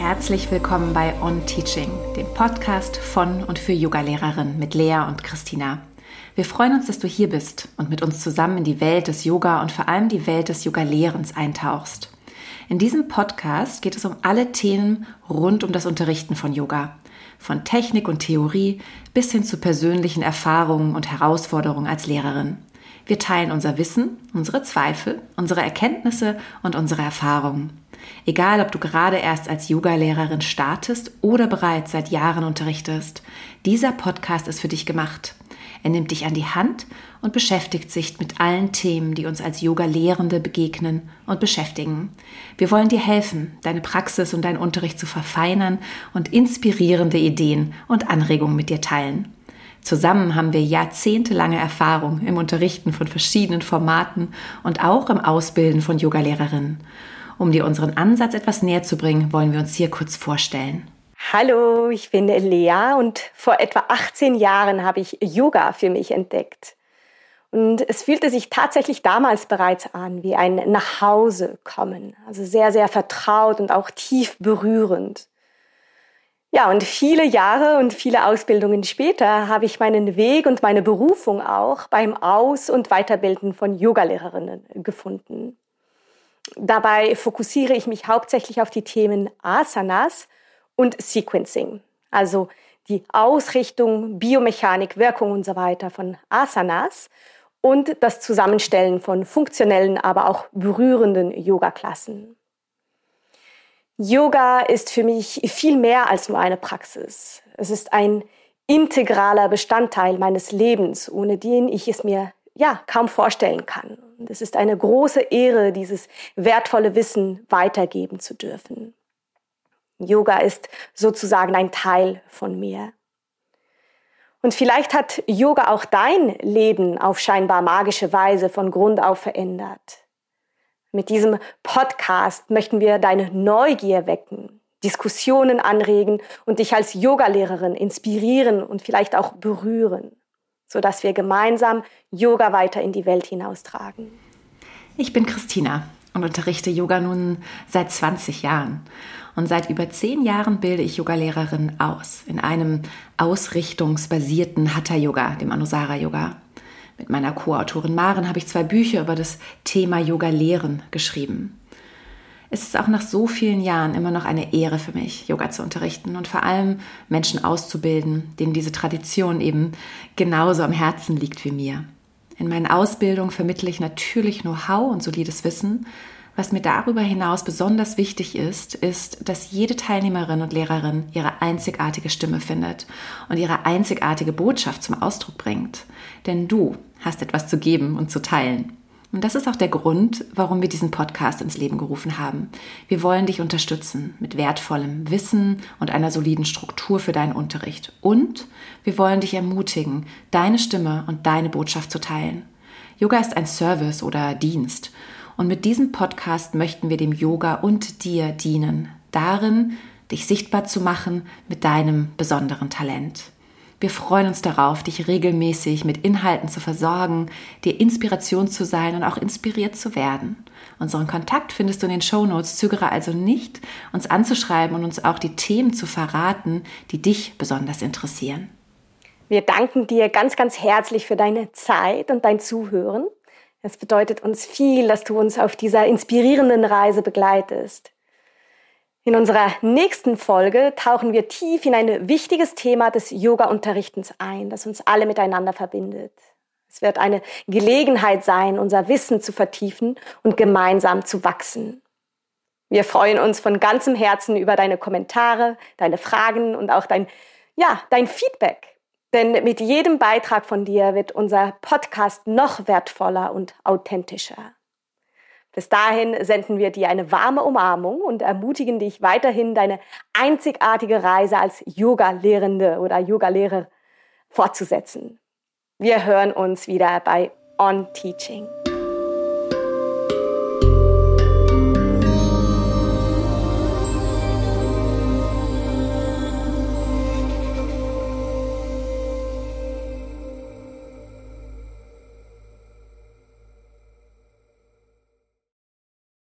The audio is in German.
Herzlich willkommen bei On Teaching, dem Podcast von und für Yogalehrerinnen mit Lea und Christina. Wir freuen uns, dass du hier bist und mit uns zusammen in die Welt des Yoga und vor allem die Welt des Yoga-Lehrens eintauchst. In diesem Podcast geht es um alle Themen rund um das Unterrichten von Yoga. Von Technik und Theorie bis hin zu persönlichen Erfahrungen und Herausforderungen als Lehrerin. Wir teilen unser Wissen, unsere Zweifel, unsere Erkenntnisse und unsere Erfahrungen. Egal, ob du gerade erst als Yogalehrerin startest oder bereits seit Jahren unterrichtest, dieser Podcast ist für dich gemacht. Er nimmt dich an die Hand und beschäftigt sich mit allen Themen, die uns als Yoga-Lehrende begegnen und beschäftigen. Wir wollen dir helfen, deine Praxis und deinen Unterricht zu verfeinern und inspirierende Ideen und Anregungen mit dir teilen. Zusammen haben wir jahrzehntelange Erfahrung im Unterrichten von verschiedenen Formaten und auch im Ausbilden von Yogalehrerinnen. Um dir unseren Ansatz etwas näher zu bringen, wollen wir uns hier kurz vorstellen. Hallo, ich bin Lea und vor etwa 18 Jahren habe ich Yoga für mich entdeckt. Und es fühlte sich tatsächlich damals bereits an wie ein Nachhause kommen. Also sehr, sehr vertraut und auch tief berührend. Ja, und viele Jahre und viele Ausbildungen später habe ich meinen Weg und meine Berufung auch beim Aus- und Weiterbilden von Yogalehrerinnen gefunden. Dabei fokussiere ich mich hauptsächlich auf die Themen Asanas und Sequencing, also die Ausrichtung, Biomechanik, Wirkung und so weiter von Asanas und das Zusammenstellen von funktionellen, aber auch berührenden Yoga-Klassen. Yoga ist für mich viel mehr als nur eine Praxis. Es ist ein integraler Bestandteil meines Lebens, ohne den ich es mir ja kaum vorstellen kann. Es ist eine große Ehre, dieses wertvolle Wissen weitergeben zu dürfen. Yoga ist sozusagen ein Teil von mir. Und vielleicht hat Yoga auch dein Leben auf scheinbar magische Weise von Grund auf verändert. Mit diesem Podcast möchten wir deine Neugier wecken, Diskussionen anregen und dich als Yogalehrerin inspirieren und vielleicht auch berühren sodass wir gemeinsam Yoga weiter in die Welt hinaustragen. Ich bin Christina und unterrichte Yoga nun seit 20 Jahren. Und seit über zehn Jahren bilde ich Yogalehrerin aus in einem ausrichtungsbasierten Hatha-Yoga, dem Anusara-Yoga. Mit meiner Co-Autorin Maren habe ich zwei Bücher über das Thema Yoga-Lehren geschrieben ist es auch nach so vielen Jahren immer noch eine Ehre für mich, Yoga zu unterrichten und vor allem Menschen auszubilden, denen diese Tradition eben genauso am Herzen liegt wie mir. In meinen Ausbildungen vermittle ich natürlich Know-how und solides Wissen. Was mir darüber hinaus besonders wichtig ist, ist, dass jede Teilnehmerin und Lehrerin ihre einzigartige Stimme findet und ihre einzigartige Botschaft zum Ausdruck bringt. Denn du hast etwas zu geben und zu teilen. Und das ist auch der Grund, warum wir diesen Podcast ins Leben gerufen haben. Wir wollen dich unterstützen mit wertvollem Wissen und einer soliden Struktur für deinen Unterricht. Und wir wollen dich ermutigen, deine Stimme und deine Botschaft zu teilen. Yoga ist ein Service oder Dienst. Und mit diesem Podcast möchten wir dem Yoga und dir dienen, darin, dich sichtbar zu machen mit deinem besonderen Talent. Wir freuen uns darauf, dich regelmäßig mit Inhalten zu versorgen, dir Inspiration zu sein und auch inspiriert zu werden. Unseren Kontakt findest du in den Show Notes. Zögere also nicht, uns anzuschreiben und uns auch die Themen zu verraten, die dich besonders interessieren. Wir danken dir ganz, ganz herzlich für deine Zeit und dein Zuhören. Es bedeutet uns viel, dass du uns auf dieser inspirierenden Reise begleitest. In unserer nächsten Folge tauchen wir tief in ein wichtiges Thema des Yoga-Unterrichtens ein, das uns alle miteinander verbindet. Es wird eine Gelegenheit sein, unser Wissen zu vertiefen und gemeinsam zu wachsen. Wir freuen uns von ganzem Herzen über deine Kommentare, deine Fragen und auch dein, ja, dein Feedback. Denn mit jedem Beitrag von dir wird unser Podcast noch wertvoller und authentischer. Bis dahin senden wir dir eine warme Umarmung und ermutigen dich weiterhin, deine einzigartige Reise als Yoga-Lehrende oder Yoga-Lehrer fortzusetzen. Wir hören uns wieder bei On Teaching.